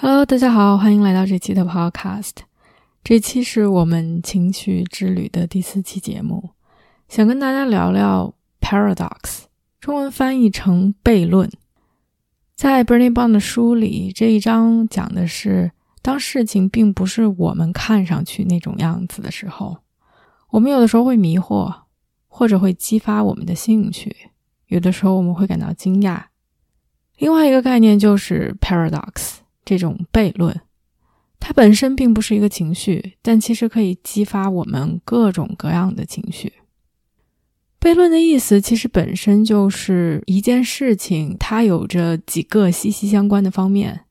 Hello，大家好，欢迎来到这期的 Podcast。这期是我们情绪之旅的第四期节目，想跟大家聊聊 paradox，中文翻译成悖论。在 Bernie Brown 的书里，这一章讲的是，当事情并不是我们看上去那种样子的时候，我们有的时候会迷惑，或者会激发我们的兴趣，有的时候我们会感到惊讶。另外一个概念就是 paradox。这种悖论，它本身并不是一个情绪，但其实可以激发我们各种各样的情绪。悖论的意思其实本身就是一件事情，它有着几个息息相关的方面，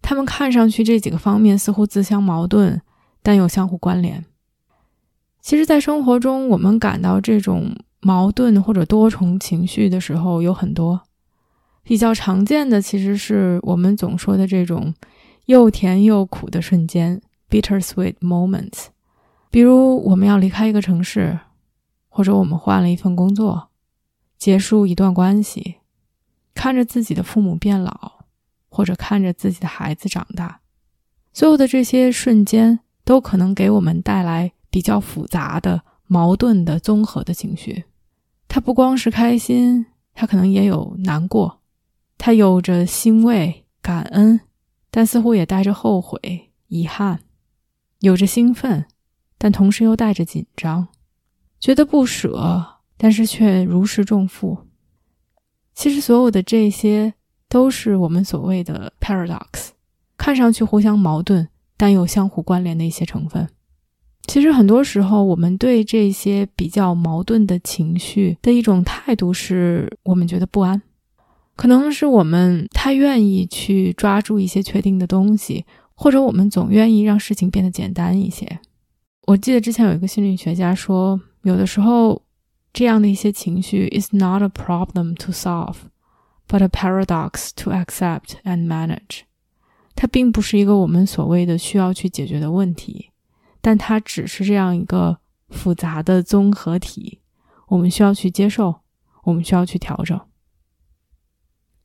它们看上去这几个方面似乎自相矛盾，但又相互关联。其实，在生活中，我们感到这种矛盾或者多重情绪的时候有很多。比较常见的其实是我们总说的这种又甜又苦的瞬间 （bittersweet moments），比如我们要离开一个城市，或者我们换了一份工作，结束一段关系，看着自己的父母变老，或者看着自己的孩子长大，所有的这些瞬间都可能给我们带来比较复杂的、矛盾的综合的情绪。它不光是开心，它可能也有难过。他有着欣慰、感恩，但似乎也带着后悔、遗憾；有着兴奋，但同时又带着紧张；觉得不舍，但是却如释重负。其实，所有的这些都是我们所谓的 paradox，看上去互相矛盾，但又相互关联的一些成分。其实，很多时候，我们对这些比较矛盾的情绪的一种态度，是我们觉得不安。可能是我们太愿意去抓住一些确定的东西，或者我们总愿意让事情变得简单一些。我记得之前有一个心理学家说，有的时候这样的一些情绪 is not a problem to solve, but a paradox to accept and manage。它并不是一个我们所谓的需要去解决的问题，但它只是这样一个复杂的综合体，我们需要去接受，我们需要去调整。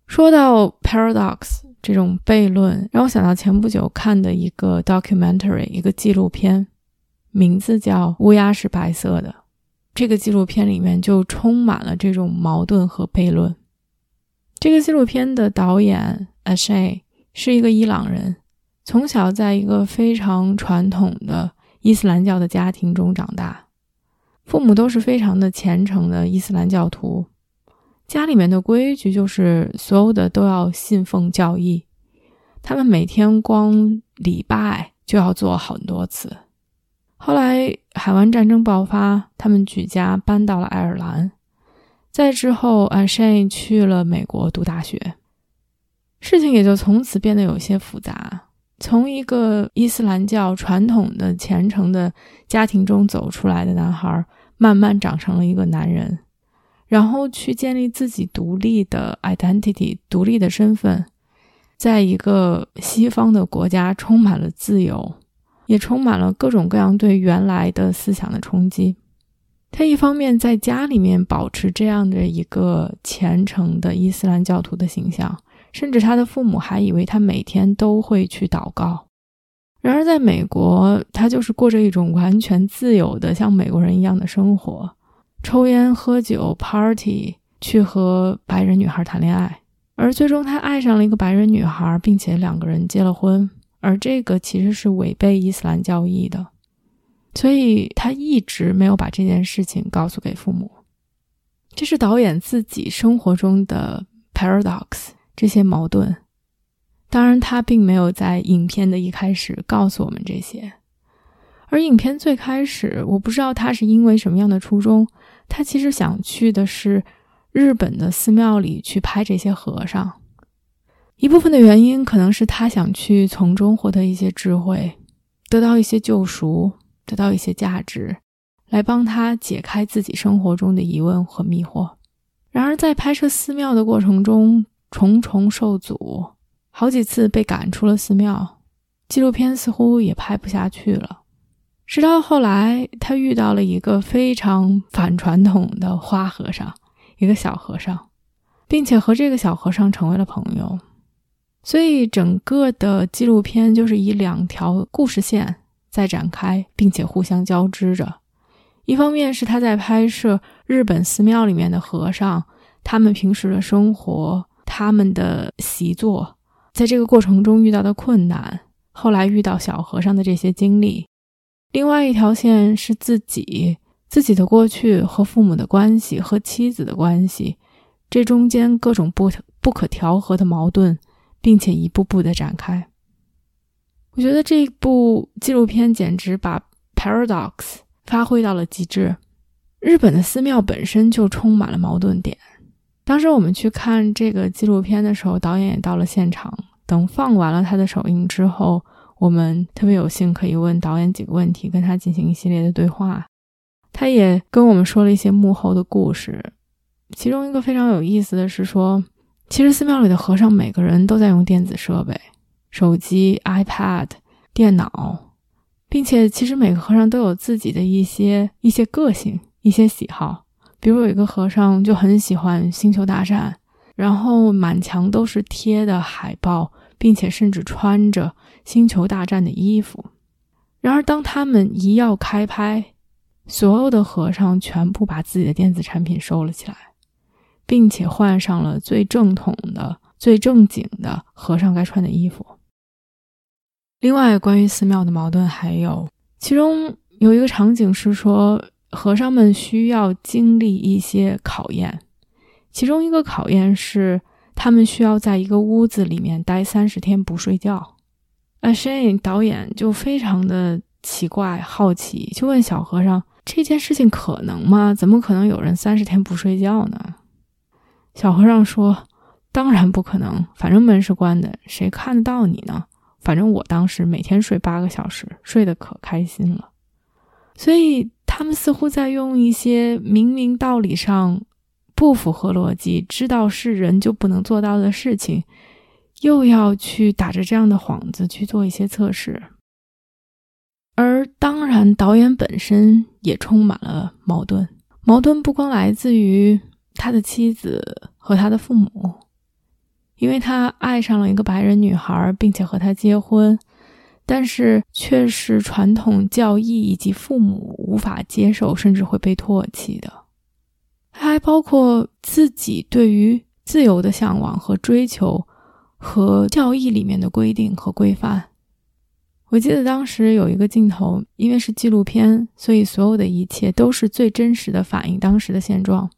说到 paradox 这种悖论，让我想到前不久看的一个 documentary，一个纪录片，名字叫《乌鸦是白色的》。这个纪录片里面就充满了这种矛盾和悖论。这个纪录片的导演 Ashay 是一个伊朗人，从小在一个非常传统的伊斯兰教的家庭中长大，父母都是非常的虔诚的伊斯兰教徒。家里面的规矩就是所有的都要信奉教义，他们每天光礼拜就要做很多次。后来海湾战争爆发，他们举家搬到了爱尔兰。再之后，阿什去了美国读大学，事情也就从此变得有些复杂。从一个伊斯兰教传统的虔诚的家庭中走出来的男孩，慢慢长成了一个男人。然后去建立自己独立的 identity，独立的身份，在一个西方的国家，充满了自由，也充满了各种各样对原来的思想的冲击。他一方面在家里面保持这样的一个虔诚的伊斯兰教徒的形象，甚至他的父母还以为他每天都会去祷告。然而在美国，他就是过着一种完全自由的，像美国人一样的生活。抽烟、喝酒、party，去和白人女孩谈恋爱，而最终他爱上了一个白人女孩，并且两个人结了婚。而这个其实是违背伊斯兰教义的，所以他一直没有把这件事情告诉给父母。这是导演自己生活中的 paradox，这些矛盾。当然，他并没有在影片的一开始告诉我们这些。而影片最开始，我不知道他是因为什么样的初衷。他其实想去的是日本的寺庙里去拍这些和尚，一部分的原因可能是他想去从中获得一些智慧，得到一些救赎，得到一些价值，来帮他解开自己生活中的疑问和迷惑。然而，在拍摄寺庙的过程中，重重受阻，好几次被赶出了寺庙，纪录片似乎也拍不下去了。直到后来，他遇到了一个非常反传统的花和尚，一个小和尚，并且和这个小和尚成为了朋友。所以，整个的纪录片就是以两条故事线在展开，并且互相交织着。一方面是他在拍摄日本寺庙里面的和尚，他们平时的生活，他们的习作，在这个过程中遇到的困难，后来遇到小和尚的这些经历；另外一条线是自己自己的过去和父母的关系和妻子的关系，这中间各种不不可调和的矛盾。并且一步步的展开，我觉得这部纪录片简直把 paradox 发挥到了极致。日本的寺庙本身就充满了矛盾点。当时我们去看这个纪录片的时候，导演也到了现场。等放完了他的首映之后，我们特别有幸可以问导演几个问题，跟他进行一系列的对话。他也跟我们说了一些幕后的故事，其中一个非常有意思的是说。其实寺庙里的和尚每个人都在用电子设备，手机、iPad、电脑，并且其实每个和尚都有自己的一些一些个性、一些喜好。比如有一个和尚就很喜欢《星球大战》，然后满墙都是贴的海报，并且甚至穿着《星球大战》的衣服。然而当他们一要开拍，所有的和尚全部把自己的电子产品收了起来。并且换上了最正统的、最正经的和尚该穿的衣服。另外，关于寺庙的矛盾还有，其中有一个场景是说，和尚们需要经历一些考验，其中一个考验是他们需要在一个屋子里面待三十天不睡觉。呃，Shane 导演就非常的奇怪、好奇，就问小和尚：“这件事情可能吗？怎么可能有人三十天不睡觉呢？”小和尚说：“当然不可能，反正门是关的，谁看得到你呢？反正我当时每天睡八个小时，睡得可开心了。所以他们似乎在用一些明明道理上不符合逻辑、知道是人就不能做到的事情，又要去打着这样的幌子去做一些测试。而当然，导演本身也充满了矛盾，矛盾不光来自于……”他的妻子和他的父母，因为他爱上了一个白人女孩，并且和她结婚，但是却是传统教义以及父母无法接受，甚至会被唾弃的。还包括自己对于自由的向往和追求，和教义里面的规定和规范。我记得当时有一个镜头，因为是纪录片，所以所有的一切都是最真实的反映当时的现状。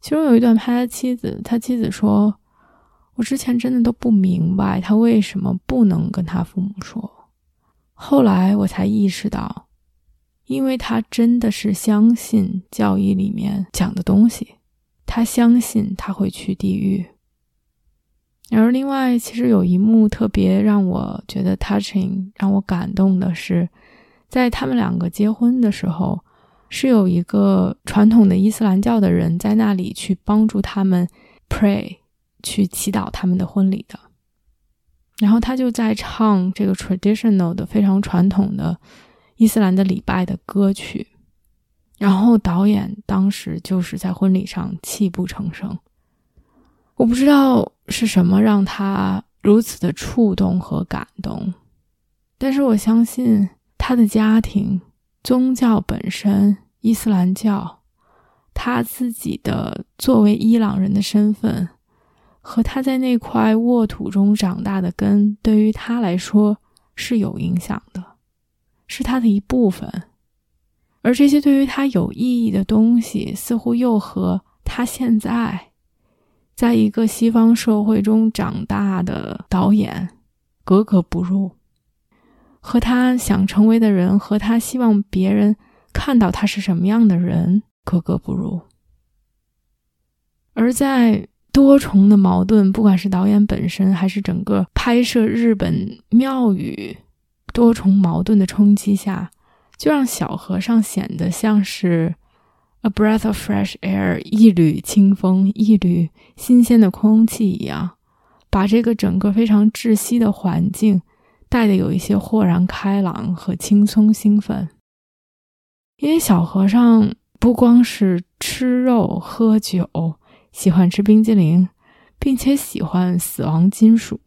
其中有一段拍他妻子，他妻子说：“我之前真的都不明白他为什么不能跟他父母说，后来我才意识到，因为他真的是相信教义里面讲的东西，他相信他会去地狱。然而另外，其实有一幕特别让我觉得 touching，让我感动的是，在他们两个结婚的时候。”是有一个传统的伊斯兰教的人在那里去帮助他们 pray，去祈祷他们的婚礼的。然后他就在唱这个 traditional 的非常传统的伊斯兰的礼拜的歌曲。然后导演当时就是在婚礼上泣不成声。我不知道是什么让他如此的触动和感动，但是我相信他的家庭。宗教本身，伊斯兰教，他自己的作为伊朗人的身份，和他在那块沃土中长大的根，对于他来说是有影响的，是他的一部分。而这些对于他有意义的东西，似乎又和他现在在一个西方社会中长大的导演格格不入。和他想成为的人，和他希望别人看到他是什么样的人格格不入。而在多重的矛盾，不管是导演本身，还是整个拍摄日本庙宇多重矛盾的冲击下，就让小和尚显得像是 a breath of fresh air，一缕清风，一缕新鲜的空气一样，把这个整个非常窒息的环境带的有一些豁然开朗和轻松兴奋。因为小和尚不光是吃肉喝酒。喜欢吃冰激凌，并且喜欢死亡金属，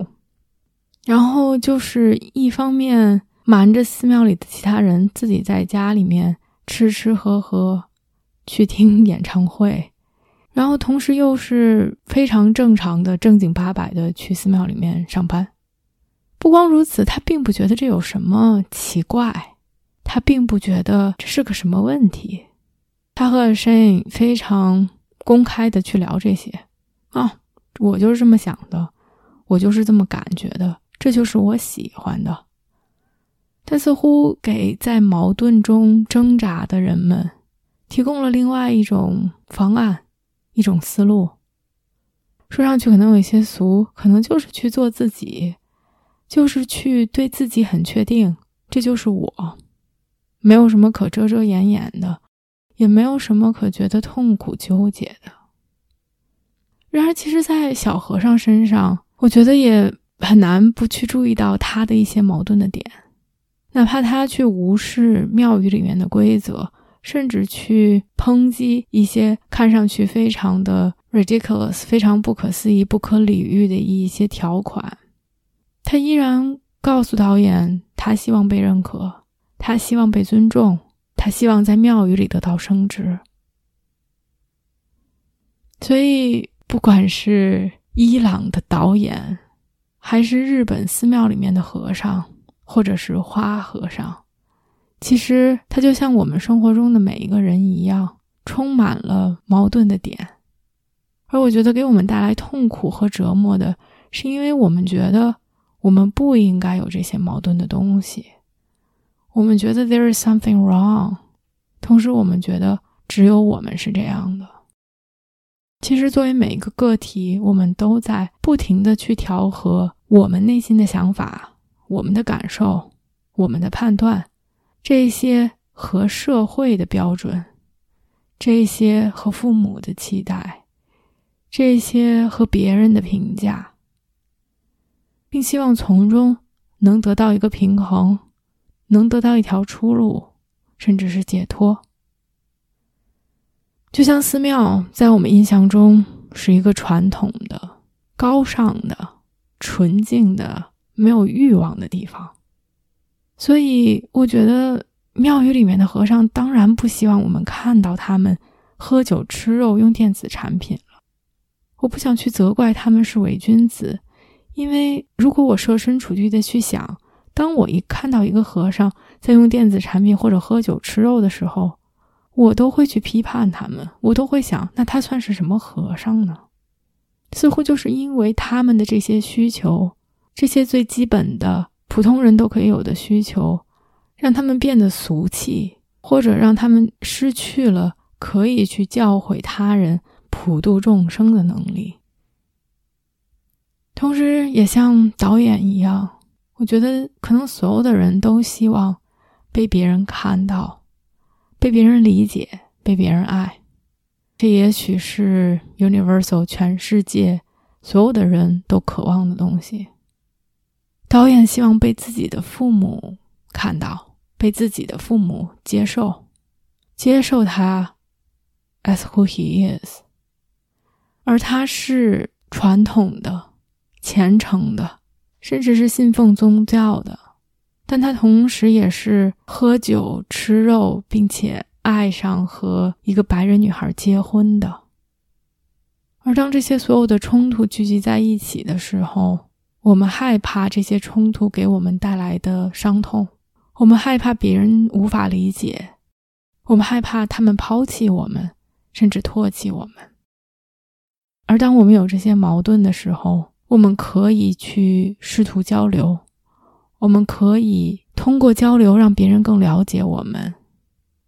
然后就是一方面瞒着寺庙里的其他人，自己在家里面吃吃喝喝，去听演唱会，然后同时又是非常正常的正经八百的去寺庙里面上班。不光如此，他并不觉得这有什么奇怪，他并不觉得这是个什么问题，他和 Shane 非常。公开的去聊这些啊，我就是这么想的，我就是这么感觉的，这就是我喜欢的。他似乎给在矛盾中挣扎的人们提供了另外一种方案，一种思路。说上去可能有一些俗，可能就是去做自己，就是去对自己很确定，这就是我，没有什么可遮遮掩掩的。也没有什么可觉得痛苦纠结的。然而，其实，在小和尚身上，我觉得也很难不去注意到他的一些矛盾的点。哪怕他去无视庙宇里面的规则，甚至去抨击一些看上去非常的 ridiculous、非常不可思议、不可理喻的一些条款，他依然告诉导演，他希望被认可，他希望被尊重。他希望在庙宇里得到升职，所以不管是伊朗的导演，还是日本寺庙里面的和尚，或者是花和尚，其实他就像我们生活中的每一个人一样，充满了矛盾的点。而我觉得给我们带来痛苦和折磨的，是因为我们觉得我们不应该有这些矛盾的东西。我们觉得 there is something wrong，同时我们觉得只有我们是这样的。其实，作为每一个个体，我们都在不停的去调和我们内心的想法、我们的感受、我们的判断，这些和社会的标准，这些和父母的期待，这些和别人的评价，并希望从中能得到一个平衡。能得到一条出路，甚至是解脱。就像寺庙在我们印象中是一个传统的、高尚的、纯净的、没有欲望的地方，所以我觉得庙宇里面的和尚当然不希望我们看到他们喝酒、吃肉、用电子产品了。我不想去责怪他们是伪君子，因为如果我设身处地的去想。当我一看到一个和尚在用电子产品或者喝酒吃肉的时候，我都会去批判他们，我都会想，那他算是什么和尚呢？似乎就是因为他们的这些需求，这些最基本的普通人都可以有的需求，让他们变得俗气，或者让他们失去了可以去教诲他人、普度众生的能力。同时，也像导演一样。我觉得可能所有的人都希望被别人看到，被别人理解，被别人爱。这也许是 universal 全世界所有的人都渴望的东西。导演希望被自己的父母看到，被自己的父母接受，接受他 as who he is，而他是传统的、虔诚的。甚至是信奉宗教的，但他同时也是喝酒吃肉，并且爱上和一个白人女孩结婚的。而当这些所有的冲突聚集在一起的时候，我们害怕这些冲突给我们带来的伤痛，我们害怕别人无法理解，我们害怕他们抛弃我们，甚至唾弃我们。而当我们有这些矛盾的时候，我们可以去试图交流，我们可以通过交流让别人更了解我们。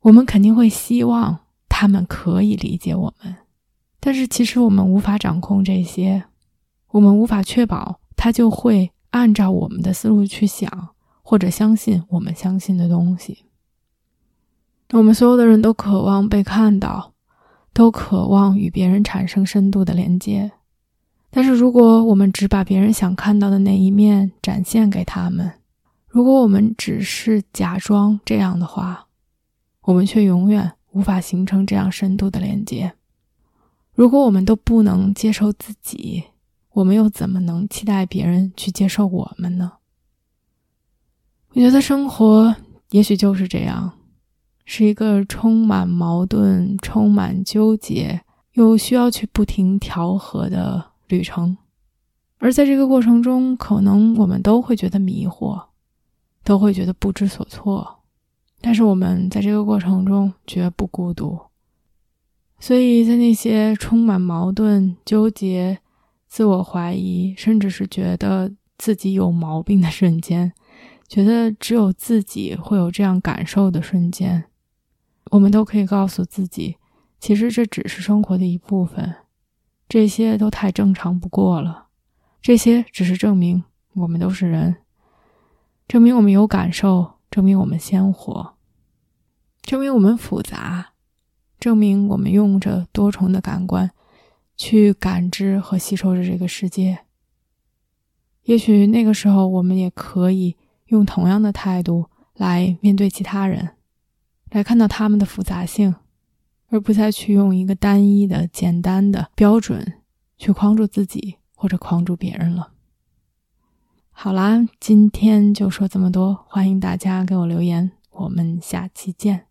我们肯定会希望他们可以理解我们，但是其实我们无法掌控这些，我们无法确保他就会按照我们的思路去想，或者相信我们相信的东西。我们所有的人都渴望被看到，都渴望与别人产生深度的连接。但是，如果我们只把别人想看到的那一面展现给他们，如果我们只是假装这样的话，我们却永远无法形成这样深度的连接。如果我们都不能接受自己，我们又怎么能期待别人去接受我们呢？我觉得生活也许就是这样，是一个充满矛盾、充满纠结，又需要去不停调和的。旅程，而在这个过程中，可能我们都会觉得迷惑，都会觉得不知所措。但是我们在这个过程中绝不孤独。所以在那些充满矛盾、纠结、自我怀疑，甚至是觉得自己有毛病的瞬间，觉得只有自己会有这样感受的瞬间，我们都可以告诉自己，其实这只是生活的一部分。这些都太正常不过了，这些只是证明我们都是人，证明我们有感受，证明我们鲜活，证明我们复杂，证明我们用着多重的感官去感知和吸收着这个世界。也许那个时候，我们也可以用同样的态度来面对其他人，来看到他们的复杂性。而不再去用一个单一的、简单的标准去框住自己或者框住别人了。好啦，今天就说这么多，欢迎大家给我留言，我们下期见。